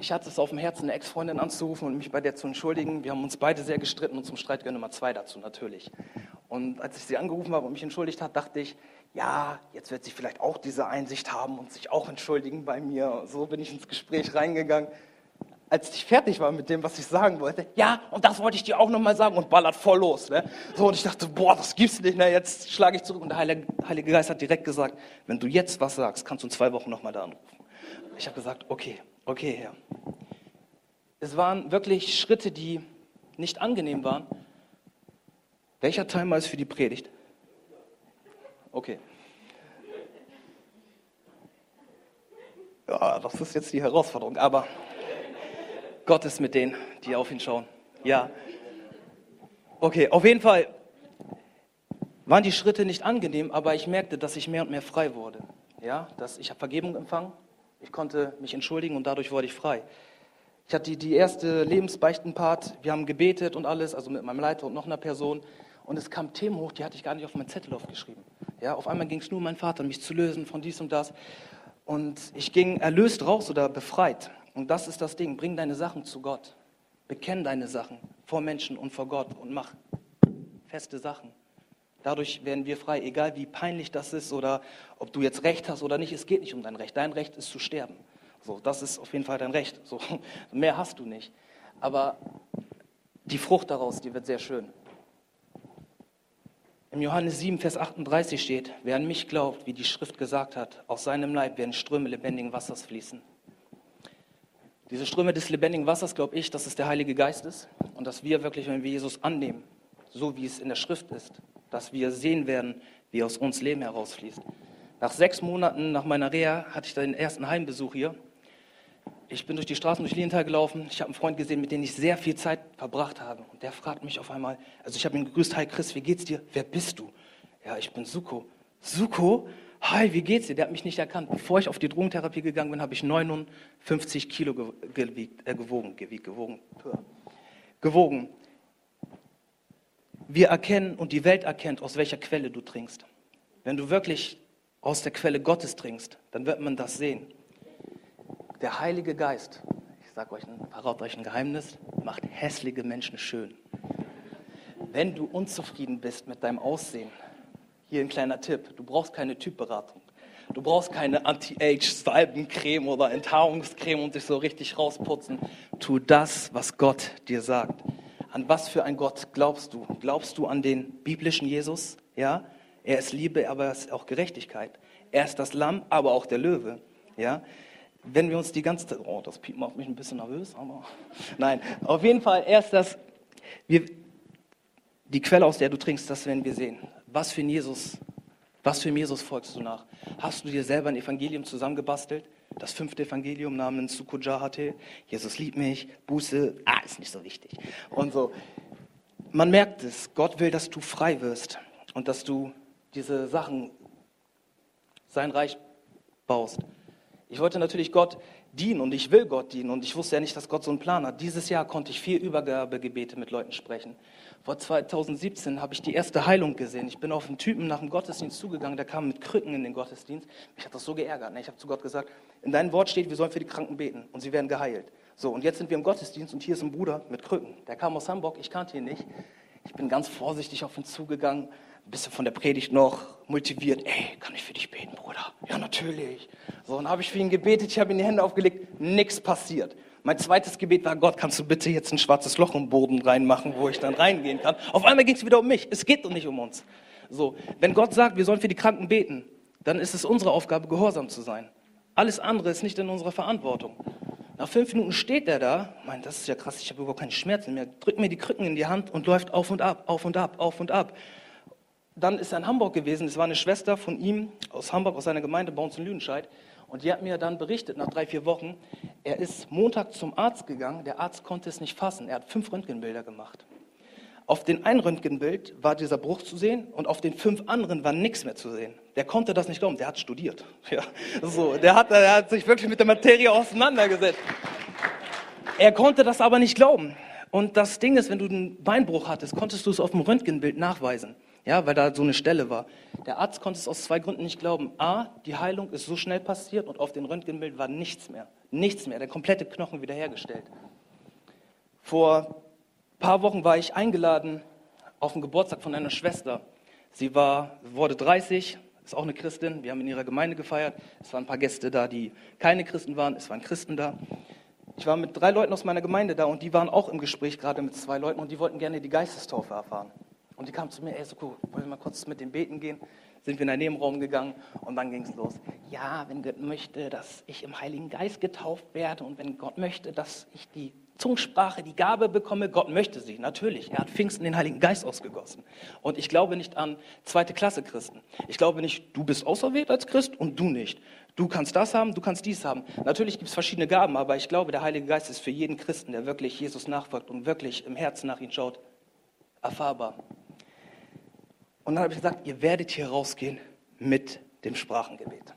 Ich hatte es auf dem Herzen, eine Ex-Freundin anzurufen und mich bei der zu entschuldigen. Wir haben uns beide sehr gestritten und zum Streit gehören Nummer zwei dazu natürlich. Und als ich sie angerufen habe und mich entschuldigt hat, dachte ich, ja, jetzt wird sie vielleicht auch diese Einsicht haben und sich auch entschuldigen bei mir. So bin ich ins Gespräch reingegangen. Als ich fertig war mit dem, was ich sagen wollte, ja, und das wollte ich dir auch nochmal sagen und ballert voll los. Ne? So, und ich dachte, boah, das gibt's nicht, ne? jetzt schlage ich zurück. Und der Heilige, Heilige Geist hat direkt gesagt, wenn du jetzt was sagst, kannst du in zwei Wochen nochmal da anrufen. Ich habe gesagt, okay, Okay, Herr. Es waren wirklich Schritte, die nicht angenehm waren. Welcher Timer ist für die Predigt? Okay. Ja, das ist jetzt die Herausforderung, aber Gott ist mit denen, die auf ihn schauen. Ja. Okay, auf jeden Fall waren die Schritte nicht angenehm, aber ich merkte, dass ich mehr und mehr frei wurde. Ja, dass ich habe Vergebung empfangen, ich konnte mich entschuldigen und dadurch wurde ich frei. Ich hatte die, die erste Lebensbeichtenpart, wir haben gebetet und alles, also mit meinem Leiter und noch einer Person. Und es kam Themen hoch, die hatte ich gar nicht auf meinen Zettel aufgeschrieben. Ja, auf einmal ging es nur um meinen Vater, mich zu lösen von dies und das. Und ich ging erlöst raus oder befreit. Und das ist das Ding, bring deine Sachen zu Gott. Bekenn deine Sachen vor Menschen und vor Gott und mach feste Sachen. Dadurch werden wir frei, egal wie peinlich das ist oder ob du jetzt Recht hast oder nicht. Es geht nicht um dein Recht. Dein Recht ist zu sterben. So, das ist auf jeden Fall dein Recht. So, *laughs* mehr hast du nicht. Aber die Frucht daraus, die wird sehr schön. Im Johannes 7, Vers 38 steht, wer an mich glaubt, wie die Schrift gesagt hat, aus seinem Leib werden Ströme lebendigen Wassers fließen. Diese Ströme des lebendigen Wassers, glaube ich, dass es der Heilige Geist ist und dass wir wirklich, wenn wir Jesus annehmen, so wie es in der Schrift ist, dass wir sehen werden, wie aus uns Leben herausfließt. Nach sechs Monaten nach meiner Reha hatte ich den ersten Heimbesuch hier. Ich bin durch die Straßen durch Lienthal gelaufen. Ich habe einen Freund gesehen, mit dem ich sehr viel Zeit verbracht habe. Und der fragt mich auf einmal, also ich habe ihn gegrüßt, hi Chris, wie geht's dir? Wer bist du? Ja, ich bin Suko. Suko? Hi, wie geht's dir? Der hat mich nicht erkannt. Bevor ich auf die Drogentherapie gegangen bin, habe ich 59 Kilo gewiegt, äh, gewogen, gewogen, gewogen wir erkennen und die Welt erkennt, aus welcher Quelle du trinkst. Wenn du wirklich aus der Quelle Gottes trinkst, dann wird man das sehen. Der Heilige Geist, ich sage euch, euch ein Geheimnis, macht hässliche Menschen schön. Wenn du unzufrieden bist mit deinem Aussehen, hier ein kleiner Tipp, du brauchst keine Typberatung. Du brauchst keine Anti-Age-Salbencreme oder Enthaarungscreme und dich so richtig rausputzen. Tu das, was Gott dir sagt. An was für ein Gott glaubst du? Glaubst du an den biblischen Jesus? Ja, er ist Liebe, aber er ist auch Gerechtigkeit. Er ist das Lamm, aber auch der Löwe. Ja, wenn wir uns die ganze Zeit, oh, das Piep macht mich ein bisschen nervös, aber *laughs* nein, auf jeden Fall, er ist das, wir, die Quelle, aus der du trinkst, das werden wir sehen. Was für ein Jesus was für Jesus folgst du nach? Hast du dir selber ein Evangelium zusammengebastelt? Das fünfte Evangelium namens Sukujahate. Jesus liebt mich, Buße, ah, ist nicht so wichtig. Und so. Man merkt es, Gott will, dass du frei wirst und dass du diese Sachen, sein Reich baust. Ich wollte natürlich Gott dienen und ich will Gott dienen und ich wusste ja nicht, dass Gott so einen Plan hat. Dieses Jahr konnte ich vier Übergabegebete mit Leuten sprechen. Vor 2017 habe ich die erste Heilung gesehen. Ich bin auf einen Typen nach dem Gottesdienst zugegangen, der kam mit Krücken in den Gottesdienst. Mich hat das so geärgert. Ne? Ich habe zu Gott gesagt, in deinem Wort steht, wir sollen für die Kranken beten und sie werden geheilt. So, und jetzt sind wir im Gottesdienst und hier ist ein Bruder mit Krücken. Der kam aus Hamburg, ich kannte ihn nicht. Ich bin ganz vorsichtig auf ihn zugegangen, ein bisschen von der Predigt noch motiviert. Ey, kann ich für dich beten, Bruder? Ja, natürlich. So, und habe ich für ihn gebetet, ich habe ihm die Hände aufgelegt, nichts passiert. Mein zweites Gebet war, Gott, kannst du bitte jetzt ein schwarzes Loch im Boden reinmachen, wo ich dann reingehen kann? Auf einmal ging es wieder um mich. Es geht doch nicht um uns. So, wenn Gott sagt, wir sollen für die Kranken beten, dann ist es unsere Aufgabe, gehorsam zu sein. Alles andere ist nicht in unserer Verantwortung. Nach fünf Minuten steht er da, meint, das ist ja krass, ich habe überhaupt keine Schmerzen mehr, drückt mir die Krücken in die Hand und läuft auf und ab, auf und ab, auf und ab. Dann ist er in Hamburg gewesen, es war eine Schwester von ihm aus Hamburg, aus seiner Gemeinde bei uns in Lüdenscheid. Und die hat mir dann berichtet, nach drei, vier Wochen, er ist Montag zum Arzt gegangen, der Arzt konnte es nicht fassen. Er hat fünf Röntgenbilder gemacht. Auf den einen Röntgenbild war dieser Bruch zu sehen und auf den fünf anderen war nichts mehr zu sehen. Der konnte das nicht glauben, der hat studiert. *laughs* Ja, so, der, hat, der hat sich wirklich mit der Materie auseinandergesetzt. Er konnte das aber nicht glauben. Und das Ding ist, wenn du einen Beinbruch hattest, konntest du es auf dem Röntgenbild nachweisen ja, weil da so eine Stelle war. Der Arzt konnte es aus zwei Gründen nicht glauben. A, die Heilung ist so schnell passiert und auf dem Röntgenbild war nichts mehr. Nichts mehr, der komplette Knochen wiederhergestellt. Vor ein paar Wochen war ich eingeladen auf den Geburtstag von einer Schwester. Sie war, wurde 30, ist auch eine Christin. Wir haben in ihrer Gemeinde gefeiert. Es waren ein paar Gäste da, die keine Christen waren. Es waren Christen da. Ich war mit drei Leuten aus meiner Gemeinde da und die waren auch im Gespräch gerade mit zwei Leuten und die wollten gerne die Geistestaufe erfahren. Und die kam zu mir, ey, so cool, wollen wir mal kurz mit dem Beten gehen? Sind wir in einen Nebenraum gegangen und dann ging es los. Ja, wenn Gott möchte, dass ich im Heiligen Geist getauft werde und wenn Gott möchte, dass ich die Zungensprache, die Gabe bekomme, Gott möchte sie, natürlich. Er hat Pfingsten den Heiligen Geist ausgegossen. Und ich glaube nicht an zweite Klasse Christen. Ich glaube nicht, du bist auserwählt als Christ und du nicht. Du kannst das haben, du kannst dies haben. Natürlich gibt es verschiedene Gaben, aber ich glaube, der Heilige Geist ist für jeden Christen, der wirklich Jesus nachfolgt und wirklich im Herzen nach ihm schaut, erfahrbar. Und dann habe ich gesagt, ihr werdet hier rausgehen mit dem Sprachengebet.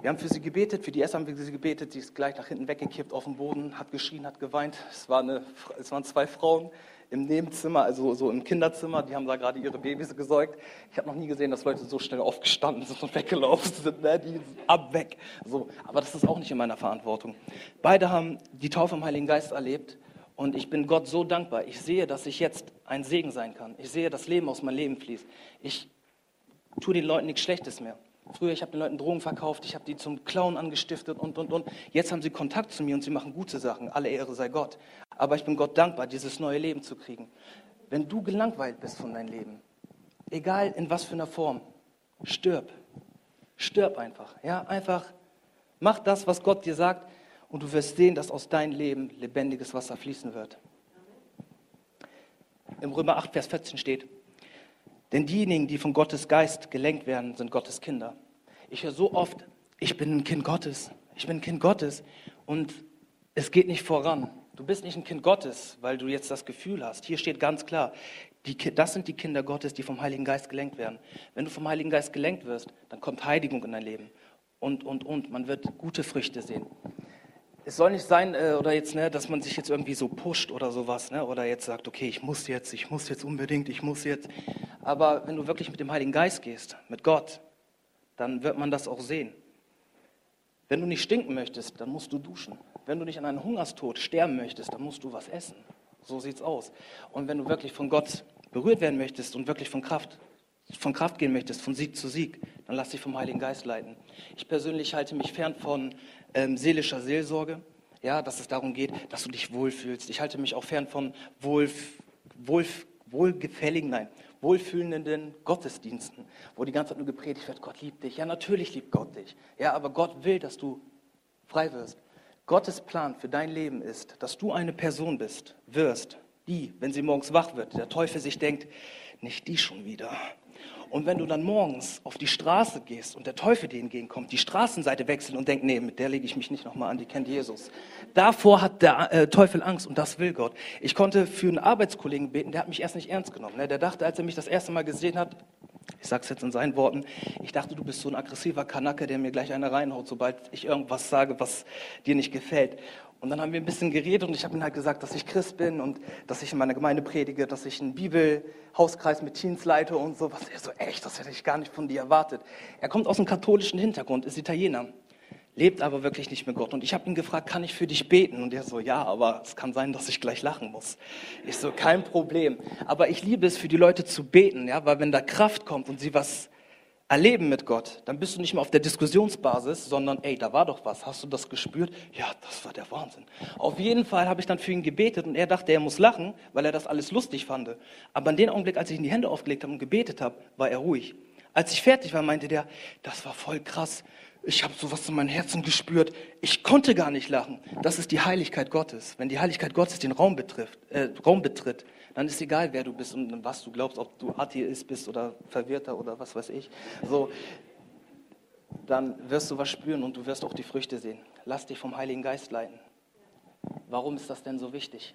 Wir haben für sie gebetet, für die erste haben wir sie gebetet, sie ist gleich nach hinten weggekippt auf den Boden, hat geschrien, hat geweint. Es, war eine, es waren zwei Frauen im Nebenzimmer, also so im Kinderzimmer, die haben da gerade ihre Babys gesäugt. Ich habe noch nie gesehen, dass Leute so schnell aufgestanden sind und *laughs* weggelaufen sind. Ne? Die sind ab weg. So, aber das ist auch nicht in meiner Verantwortung. Beide haben die Taufe im Heiligen Geist erlebt und ich bin Gott so dankbar. Ich sehe, dass ich jetzt ein Segen sein kann. Ich sehe, dass Leben aus meinem Leben fließt. Ich tue den Leuten nichts Schlechtes mehr. Früher, ich habe den Leuten Drogen verkauft, ich habe die zum Klauen angestiftet und, und, und. Jetzt haben sie Kontakt zu mir und sie machen gute Sachen. Alle Ehre sei Gott. Aber ich bin Gott dankbar, dieses neue Leben zu kriegen. Wenn du gelangweilt bist von deinem Leben, egal in was für einer Form, stirb. Stirb einfach. Ja, einfach mach das, was Gott dir sagt und du wirst sehen, dass aus deinem Leben lebendiges Wasser fließen wird. Im Römer 8, Vers 14 steht, denn diejenigen, die von Gottes Geist gelenkt werden, sind Gottes Kinder. Ich höre so oft, ich bin ein Kind Gottes, ich bin ein Kind Gottes und es geht nicht voran. Du bist nicht ein Kind Gottes, weil du jetzt das Gefühl hast. Hier steht ganz klar, die, das sind die Kinder Gottes, die vom Heiligen Geist gelenkt werden. Wenn du vom Heiligen Geist gelenkt wirst, dann kommt Heiligung in dein Leben. Und, und, und. Man wird gute Früchte sehen es soll nicht sein, äh, oder jetzt, ne, dass man sich jetzt irgendwie so pusht oder sowas, ne, oder jetzt sagt, okay, ich muss jetzt, ich muss jetzt unbedingt, ich muss jetzt. Aber wenn du wirklich mit dem Heiligen Geist gehst, mit Gott, dann wird man das auch sehen. Wenn du nicht stinken möchtest, dann musst du duschen. Wenn du nicht an einen Hungerstod sterben möchtest, dann musst du was essen. So sieht's aus. Und wenn du wirklich von Gott berührt werden möchtest und wirklich von Kraft, von Kraft gehen möchtest, von Sieg zu Sieg, dann lass dich vom Heiligen Geist leiten. Ich persönlich halte mich fern von ähm, seelischer Seelsorge, ja, dass es darum geht, dass du dich wohlfühlst. Ich halte mich auch fern von wohl, wohl, wohlgefälligen, nein, wohlfühlenden Gottesdiensten, wo die ganze Zeit nur gepredigt wird, Gott liebt dich. Ja, natürlich liebt Gott dich. Ja, aber Gott will, dass du frei wirst. Gottes Plan für dein Leben ist, dass du eine Person bist, wirst, die, wenn sie morgens wach wird, der Teufel sich denkt, nicht die schon wieder. Und wenn du dann morgens auf die Straße gehst und der Teufel dir entgegenkommt, die Straßenseite wechselt und denkt, nee, mit der lege ich mich nicht nochmal an, die kennt Jesus. Davor hat der äh, Teufel Angst und das will Gott. Ich konnte für einen Arbeitskollegen beten, der hat mich erst nicht ernst genommen. Ne? Der dachte, als er mich das erste Mal gesehen hat, ich sage es jetzt in seinen Worten, ich dachte, du bist so ein aggressiver Kanacke, der mir gleich eine reinhaut, sobald ich irgendwas sage, was dir nicht gefällt. Und dann haben wir ein bisschen geredet und ich habe ihm halt gesagt, dass ich Christ bin und dass ich in meiner Gemeinde predige, dass ich einen Bibelhauskreis mit Teens leite und so. Was er so, echt, das hätte ich gar nicht von dir erwartet. Er kommt aus einem katholischen Hintergrund, ist Italiener, lebt aber wirklich nicht mit Gott. Und ich habe ihn gefragt, kann ich für dich beten? Und er so, ja, aber es kann sein, dass ich gleich lachen muss. Ich so, kein Problem. Aber ich liebe es, für die Leute zu beten, ja, weil wenn da Kraft kommt und sie was erleben mit Gott, dann bist du nicht mehr auf der Diskussionsbasis, sondern, ey, da war doch was, hast du das gespürt? Ja, das war der Wahnsinn. Auf jeden Fall habe ich dann für ihn gebetet und er dachte, er muss lachen, weil er das alles lustig fand. Aber in dem Augenblick, als ich ihm die Hände aufgelegt habe und gebetet habe, war er ruhig. Als ich fertig war, meinte der, das war voll krass. Ich habe sowas in meinem Herzen gespürt. Ich konnte gar nicht lachen. Das ist die Heiligkeit Gottes. Wenn die Heiligkeit Gottes den Raum, betrifft, äh, Raum betritt, dann ist egal, wer du bist und was du glaubst, ob du Atheist bist oder Verwirrter oder was weiß ich. So, dann wirst du was spüren und du wirst auch die Früchte sehen. Lass dich vom Heiligen Geist leiten. Warum ist das denn so wichtig?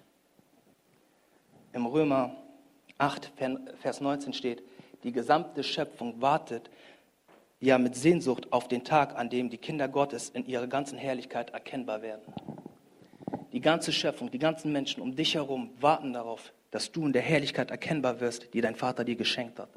Im Römer 8, Vers 19 steht, die gesamte Schöpfung wartet ja mit Sehnsucht auf den Tag, an dem die Kinder Gottes in ihrer ganzen Herrlichkeit erkennbar werden. Die ganze Schöpfung, die ganzen Menschen um dich herum warten darauf, dass du in der Herrlichkeit erkennbar wirst, die dein Vater dir geschenkt hat.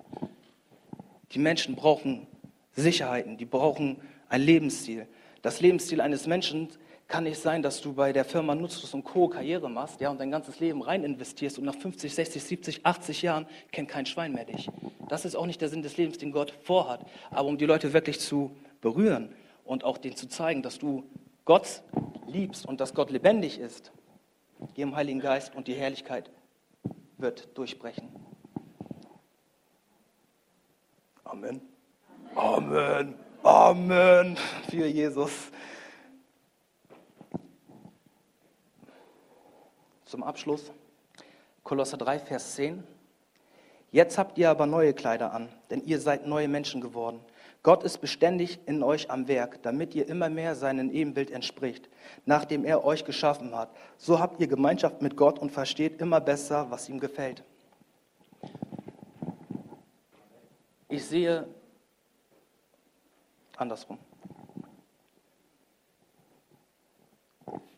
Die Menschen brauchen Sicherheiten, die brauchen ein Lebensstil. Das Lebensstil eines Menschen kann nicht sein, dass du bei der Firma Nutzlos und Co. Karriere machst ja, und dein ganzes Leben rein investierst und nach 50, 60, 70, 80 Jahren kennt kein Schwein mehr dich. Das ist auch nicht der Sinn des Lebens, den Gott vorhat. Aber um die Leute wirklich zu berühren und auch denen zu zeigen, dass du Gott liebst und dass Gott lebendig ist, geh im Heiligen Geist und die Herrlichkeit wird durchbrechen. Amen. Amen. Amen. Für Jesus. Zum Abschluss Kolosser 3, Vers 10. Jetzt habt ihr aber neue Kleider an, denn ihr seid neue Menschen geworden. Gott ist beständig in euch am Werk, damit ihr immer mehr seinem Ebenbild entspricht, nachdem er euch geschaffen hat. So habt ihr Gemeinschaft mit Gott und versteht immer besser, was ihm gefällt. Ich sehe andersrum.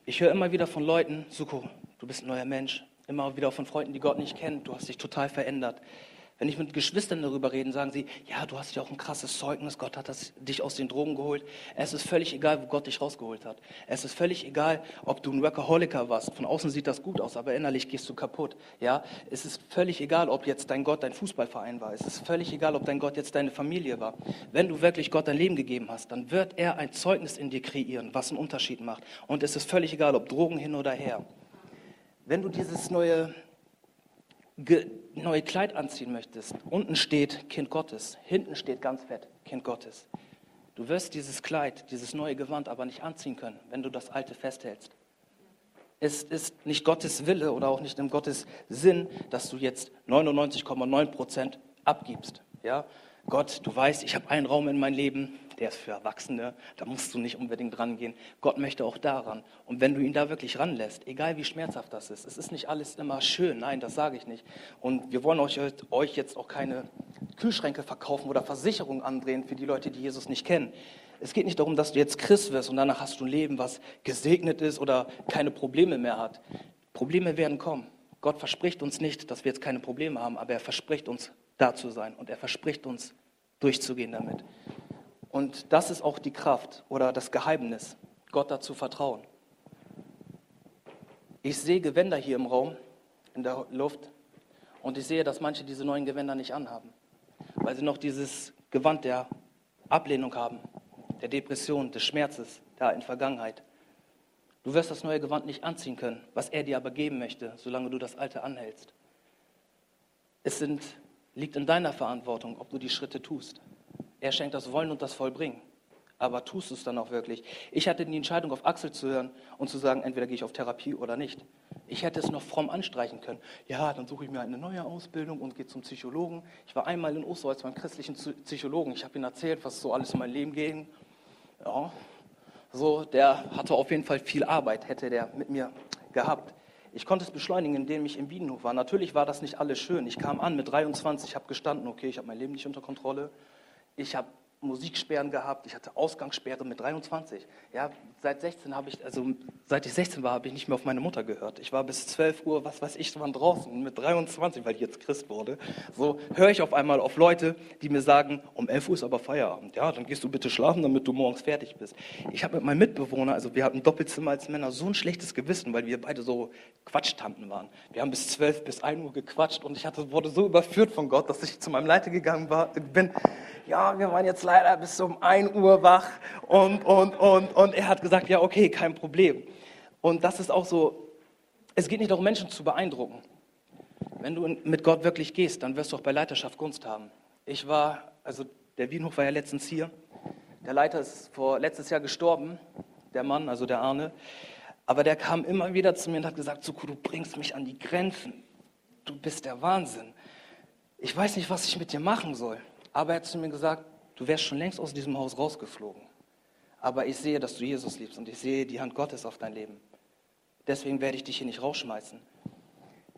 Ich höre immer wieder von Leuten, Suko, du bist ein neuer Mensch. Immer wieder von Freunden, die Gott nicht kennen, du hast dich total verändert. Wenn ich mit Geschwistern darüber rede, sagen sie, ja, du hast ja auch ein krasses Zeugnis, Gott hat das, dich aus den Drogen geholt. Es ist völlig egal, wo Gott dich rausgeholt hat. Es ist völlig egal, ob du ein Workaholiker warst. Von außen sieht das gut aus, aber innerlich gehst du kaputt. Ja, es ist völlig egal, ob jetzt dein Gott dein Fußballverein war. Es ist völlig egal, ob dein Gott jetzt deine Familie war. Wenn du wirklich Gott dein Leben gegeben hast, dann wird er ein Zeugnis in dir kreieren, was einen Unterschied macht. Und es ist völlig egal, ob Drogen hin oder her. Wenn du dieses neue neue Kleid anziehen möchtest, unten steht Kind Gottes, hinten steht ganz fett Kind Gottes. Du wirst dieses Kleid, dieses neue Gewand aber nicht anziehen können, wenn du das alte festhältst. Es ist nicht Gottes Wille oder auch nicht im Gottes Sinn, dass du jetzt 99,9 Prozent abgibst. Ja? Gott, du weißt, ich habe einen Raum in meinem Leben, der ist für Erwachsene, da musst du nicht unbedingt rangehen. Gott möchte auch daran. Und wenn du ihn da wirklich ranlässt, egal wie schmerzhaft das ist, es ist nicht alles immer schön, nein, das sage ich nicht. Und wir wollen euch, euch jetzt auch keine Kühlschränke verkaufen oder Versicherungen andrehen für die Leute, die Jesus nicht kennen. Es geht nicht darum, dass du jetzt Christ wirst und danach hast du ein Leben, was gesegnet ist oder keine Probleme mehr hat. Probleme werden kommen. Gott verspricht uns nicht, dass wir jetzt keine Probleme haben, aber er verspricht uns, da zu sein und er verspricht uns, durchzugehen damit. Und das ist auch die Kraft oder das Geheimnis, Gott dazu vertrauen. Ich sehe Gewänder hier im Raum, in der Luft, und ich sehe, dass manche diese neuen Gewänder nicht anhaben, weil sie noch dieses Gewand der Ablehnung haben, der Depression, des Schmerzes da in Vergangenheit. Du wirst das neue Gewand nicht anziehen können, was er dir aber geben möchte, solange du das alte anhältst. Es sind, liegt in deiner Verantwortung, ob du die Schritte tust. Er schenkt das Wollen und das Vollbringen. Aber tust du es dann auch wirklich? Ich hatte die Entscheidung, auf Axel zu hören und zu sagen, entweder gehe ich auf Therapie oder nicht. Ich hätte es noch fromm anstreichen können. Ja, dann suche ich mir eine neue Ausbildung und gehe zum Psychologen. Ich war einmal in Osterholz beim christlichen Psychologen. Ich habe ihm erzählt, was so alles in mein Leben ging. Ja, so, der hatte auf jeden Fall viel Arbeit, hätte der mit mir gehabt. Ich konnte es beschleunigen, indem ich im Bienenhof war. Natürlich war das nicht alles schön. Ich kam an mit 23, habe gestanden, okay, ich habe mein Leben nicht unter Kontrolle. Ich habe Musiksperren gehabt, ich hatte Ausgangssperre mit 23. Ja, seit 16 habe ich, also seit ich 16 war, habe ich nicht mehr auf meine Mutter gehört. Ich war bis 12 Uhr, was weiß ich, wann draußen mit 23, weil ich jetzt Christ wurde. So höre ich auf einmal auf Leute, die mir sagen, um 11 Uhr ist aber Feierabend. Ja, dann gehst du bitte schlafen, damit du morgens fertig bist. Ich habe mit meinem Mitbewohner, also wir hatten Doppelzimmer als Männer, so ein schlechtes Gewissen, weil wir beide so Quatschtanten waren. Wir haben bis 12, bis 1 Uhr gequatscht und ich hatte, wurde so überführt von Gott, dass ich zu meinem Leiter gegangen war, bin. Ja, wir waren jetzt leider bis um 1 Uhr wach und, und, und, und er hat gesagt, ja, okay, kein Problem. Und das ist auch so, es geht nicht darum, Menschen zu beeindrucken. Wenn du mit Gott wirklich gehst, dann wirst du auch bei Leiterschaft Gunst haben. Ich war, also der Wienhof war ja letztens hier. Der Leiter ist vor letztes Jahr gestorben, der Mann, also der Arne. Aber der kam immer wieder zu mir und hat gesagt, Suko, du bringst mich an die Grenzen. Du bist der Wahnsinn. Ich weiß nicht, was ich mit dir machen soll. Aber er hat zu mir gesagt, du wärst schon längst aus diesem Haus rausgeflogen. Aber ich sehe, dass du Jesus liebst und ich sehe die Hand Gottes auf dein Leben. Deswegen werde ich dich hier nicht rausschmeißen.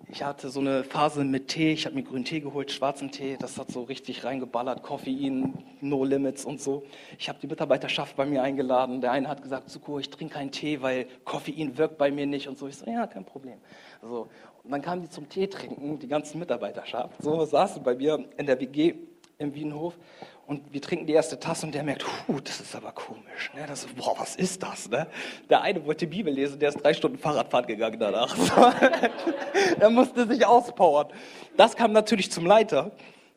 Ich hatte so eine Phase mit Tee, ich habe mir grünen Tee geholt, schwarzen Tee, das hat so richtig reingeballert, Koffein, No Limits und so. Ich habe die Mitarbeiterschaft bei mir eingeladen. Der eine hat gesagt, Zuko, ich trinke keinen Tee, weil Koffein wirkt bei mir nicht und so. Ich so, ja, kein Problem. So. Und dann kamen die zum Tee trinken, die ganze Mitarbeiterschaft. So saßen bei mir in der WG im Wienhof und wir trinken die erste Tasse und der merkt, huh, das ist aber komisch. Ne? Das boah, was ist das? Ne? Der eine wollte die Bibel lesen, der ist drei Stunden Fahrradfahren gegangen danach. *laughs* er musste sich auspowern. Das kam natürlich zum Leiter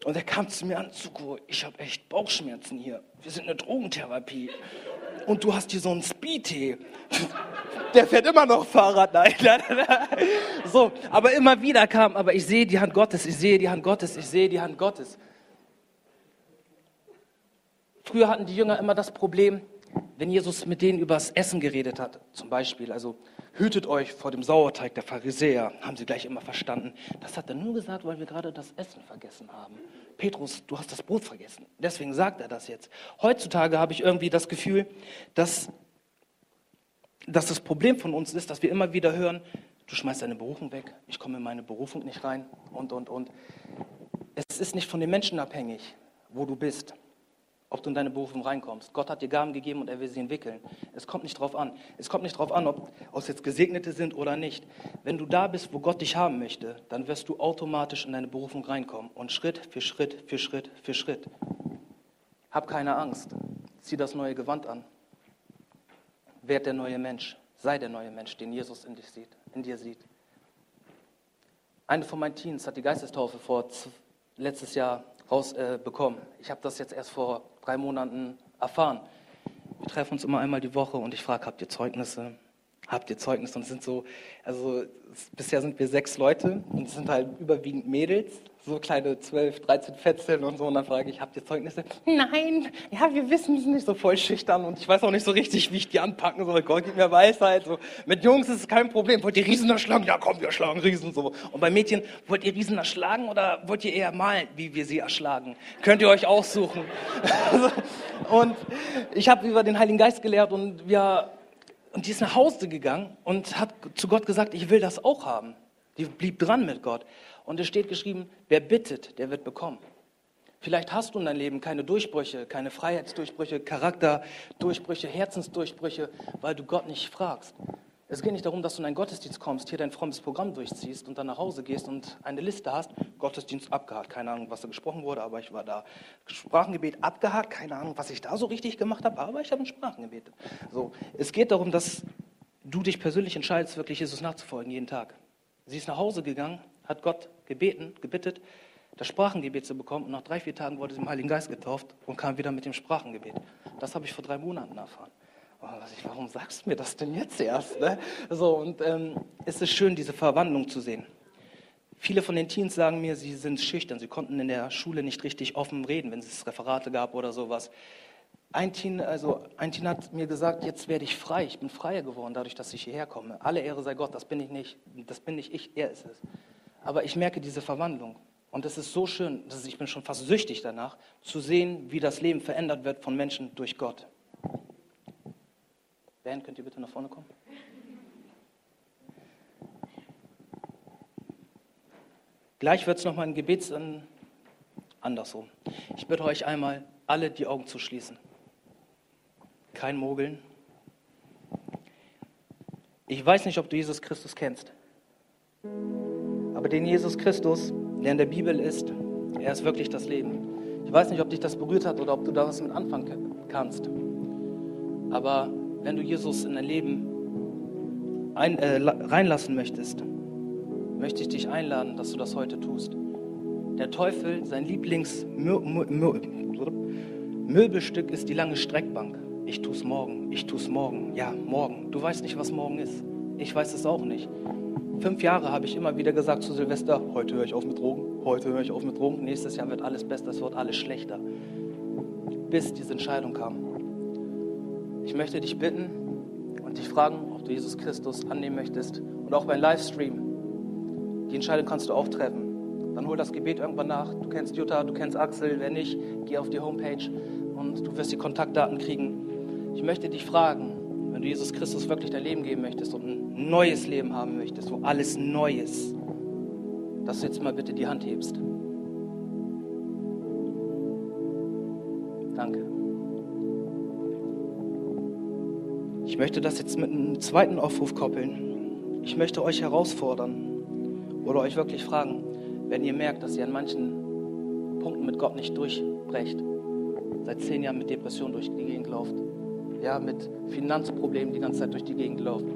und er kam zu mir an, Zuko, ich habe echt Bauchschmerzen hier. Wir sind eine Drogentherapie. Und du hast hier so einen Speed-Tee. *laughs* Der fährt immer noch Fahrrad. *laughs* Nein. So, aber immer wieder kam, aber ich sehe die Hand Gottes, ich sehe die Hand Gottes, ich sehe die Hand Gottes. Früher hatten die Jünger immer das Problem, wenn Jesus mit denen über das Essen geredet hat, zum Beispiel, also hütet euch vor dem Sauerteig der Pharisäer, haben sie gleich immer verstanden. Das hat er nur gesagt, weil wir gerade das Essen vergessen haben. Petrus, du hast das Brot vergessen. Deswegen sagt er das jetzt. Heutzutage habe ich irgendwie das Gefühl, dass, dass das Problem von uns ist, dass wir immer wieder hören, du schmeißt deine Berufung weg, ich komme in meine Berufung nicht rein und, und, und. Es ist nicht von den Menschen abhängig, wo du bist ob du in deine Berufung reinkommst. Gott hat dir Gaben gegeben und er will sie entwickeln. Es kommt nicht darauf an. Es kommt nicht darauf an, ob es jetzt Gesegnete sind oder nicht. Wenn du da bist, wo Gott dich haben möchte, dann wirst du automatisch in deine Berufung reinkommen. Und Schritt für Schritt für Schritt für Schritt. Hab keine Angst. Zieh das neue Gewand an. Werd der neue Mensch. Sei der neue Mensch, den Jesus in, dich sieht, in dir sieht. Eine von meinen Teens hat die Geistestaufe vor letztes Jahr rausbekommen. Äh, ich habe das jetzt erst vor drei Monaten erfahren. Wir treffen uns immer einmal die Woche und ich frage, habt ihr Zeugnisse? Habt ihr Zeugnisse? Und es sind so, also bisher sind wir sechs Leute und es sind halt überwiegend Mädels so kleine 12, 13 Fetzeln und so. Und dann frage ich, habt ihr Zeugnisse? Nein, ja, wir wissen es nicht so voll schüchtern und ich weiß auch nicht so richtig, wie ich die anpacken soll. Gott gibt mir Weisheit. So. Mit Jungs ist es kein Problem. Wollt ihr Riesen erschlagen? Ja, komm, wir erschlagen Riesen. So. Und bei Mädchen, wollt ihr Riesen erschlagen oder wollt ihr eher malen, wie wir sie erschlagen? Könnt ihr euch aussuchen. *laughs* und ich habe über den Heiligen Geist gelehrt und wir, und die ist nach Hause gegangen und hat zu Gott gesagt, ich will das auch haben. Die blieb dran mit Gott. Und es steht geschrieben, wer bittet, der wird bekommen. Vielleicht hast du in deinem Leben keine Durchbrüche, keine Freiheitsdurchbrüche, Charakterdurchbrüche, Herzensdurchbrüche, weil du Gott nicht fragst. Es geht nicht darum, dass du in einen Gottesdienst kommst, hier dein frommes Programm durchziehst und dann nach Hause gehst und eine Liste hast, Gottesdienst abgehakt, keine Ahnung, was da gesprochen wurde, aber ich war da. Sprachengebet abgehakt, keine Ahnung, was ich da so richtig gemacht habe, aber ich habe ein Sprachengebet. So, es geht darum, dass du dich persönlich entscheidest, wirklich Jesus nachzufolgen, jeden Tag. Sie ist nach Hause gegangen, hat Gott gebeten, gebittet, das Sprachengebet zu bekommen und nach drei, vier Tagen wurde sie im Heiligen Geist getauft und kam wieder mit dem Sprachengebet. Das habe ich vor drei Monaten erfahren. Oh, ich, warum sagst du mir das denn jetzt erst? Ne? So, und ähm, es ist schön, diese Verwandlung zu sehen. Viele von den Teens sagen mir, sie sind schüchtern, sie konnten in der Schule nicht richtig offen reden, wenn es Referate gab oder sowas. Ein Teen, also ein Teen hat mir gesagt, jetzt werde ich frei, ich bin freier geworden, dadurch, dass ich hierher komme. Alle Ehre sei Gott, das bin ich nicht, das bin nicht ich, er ist es. Aber ich merke diese Verwandlung. Und es ist so schön, dass ich bin schon fast süchtig danach, zu sehen, wie das Leben verändert wird von Menschen durch Gott. Band, könnt ihr bitte nach vorne kommen? Gleich wird es nochmal ein Gebets andersrum. Ich bitte euch einmal, alle die Augen zu schließen. Kein Mogeln. Ich weiß nicht, ob du Jesus Christus kennst. Aber den Jesus Christus, der in der Bibel ist, er ist wirklich das Leben. Ich weiß nicht, ob dich das berührt hat oder ob du da was mit anfangen kannst. Aber wenn du Jesus in dein Leben ein, äh, reinlassen möchtest, möchte ich dich einladen, dass du das heute tust. Der Teufel, sein Lieblingsmöbelstück ist die lange Streckbank. Ich tue es morgen, ich tue es morgen, ja, morgen. Du weißt nicht, was morgen ist. Ich weiß es auch nicht. Fünf Jahre habe ich immer wieder gesagt zu Silvester, heute höre ich auf mit Drogen, heute höre ich auf mit Drogen, nächstes Jahr wird alles besser, es wird alles schlechter. Bis diese Entscheidung kam. Ich möchte dich bitten und dich fragen, ob du Jesus Christus annehmen möchtest. Und auch beim Livestream, die Entscheidung kannst du auch treffen. Dann hol das Gebet irgendwann nach. Du kennst Jutta, du kennst Axel. Wenn nicht, geh auf die Homepage und du wirst die Kontaktdaten kriegen. Ich möchte dich fragen, wenn du Jesus Christus wirklich dein Leben geben möchtest und ein neues Leben haben möchtest, wo alles neu ist, dass du jetzt mal bitte die Hand hebst. Danke. Ich möchte das jetzt mit einem zweiten Aufruf koppeln. Ich möchte euch herausfordern, oder euch wirklich fragen, wenn ihr merkt, dass ihr an manchen Punkten mit Gott nicht durchbrecht, seit zehn Jahren mit Depressionen durch die Gegend lauft, ja, mit Finanzproblemen die ganze Zeit durch die Gegend lauft,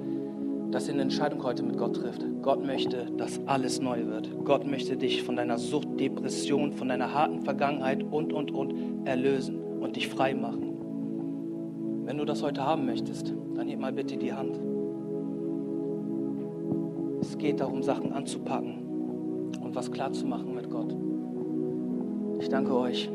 dass ihr eine Entscheidung heute mit Gott trifft. Gott möchte, dass alles neu wird. Gott möchte dich von deiner Sucht, Depression, von deiner harten Vergangenheit und, und, und erlösen und dich frei machen. Wenn du das heute haben möchtest, dann heb mal bitte die Hand. Es geht darum, Sachen anzupacken und was klar zu machen mit Gott. Ich danke euch.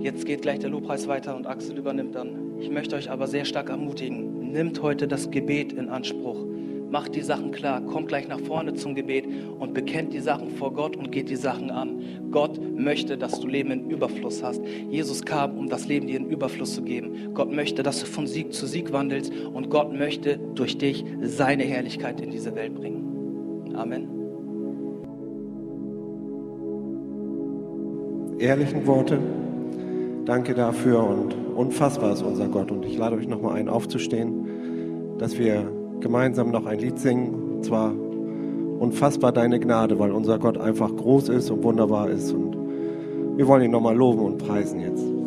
Jetzt geht gleich der Lobpreis weiter und Axel übernimmt dann. Ich möchte euch aber sehr stark ermutigen. Nimmt heute das Gebet in Anspruch. Macht die Sachen klar, kommt gleich nach vorne zum Gebet und bekennt die Sachen vor Gott und geht die Sachen an. Gott möchte, dass du Leben in Überfluss hast. Jesus kam, um das Leben dir in Überfluss zu geben. Gott möchte, dass du von Sieg zu Sieg wandelst und Gott möchte durch dich seine Herrlichkeit in diese Welt bringen. Amen. Ehrlichen Worte. Danke dafür und unfassbar ist unser Gott. Und ich lade euch nochmal ein, aufzustehen, dass wir gemeinsam noch ein Lied singen. Und zwar unfassbar deine Gnade, weil unser Gott einfach groß ist und wunderbar ist. Und wir wollen ihn nochmal loben und preisen jetzt.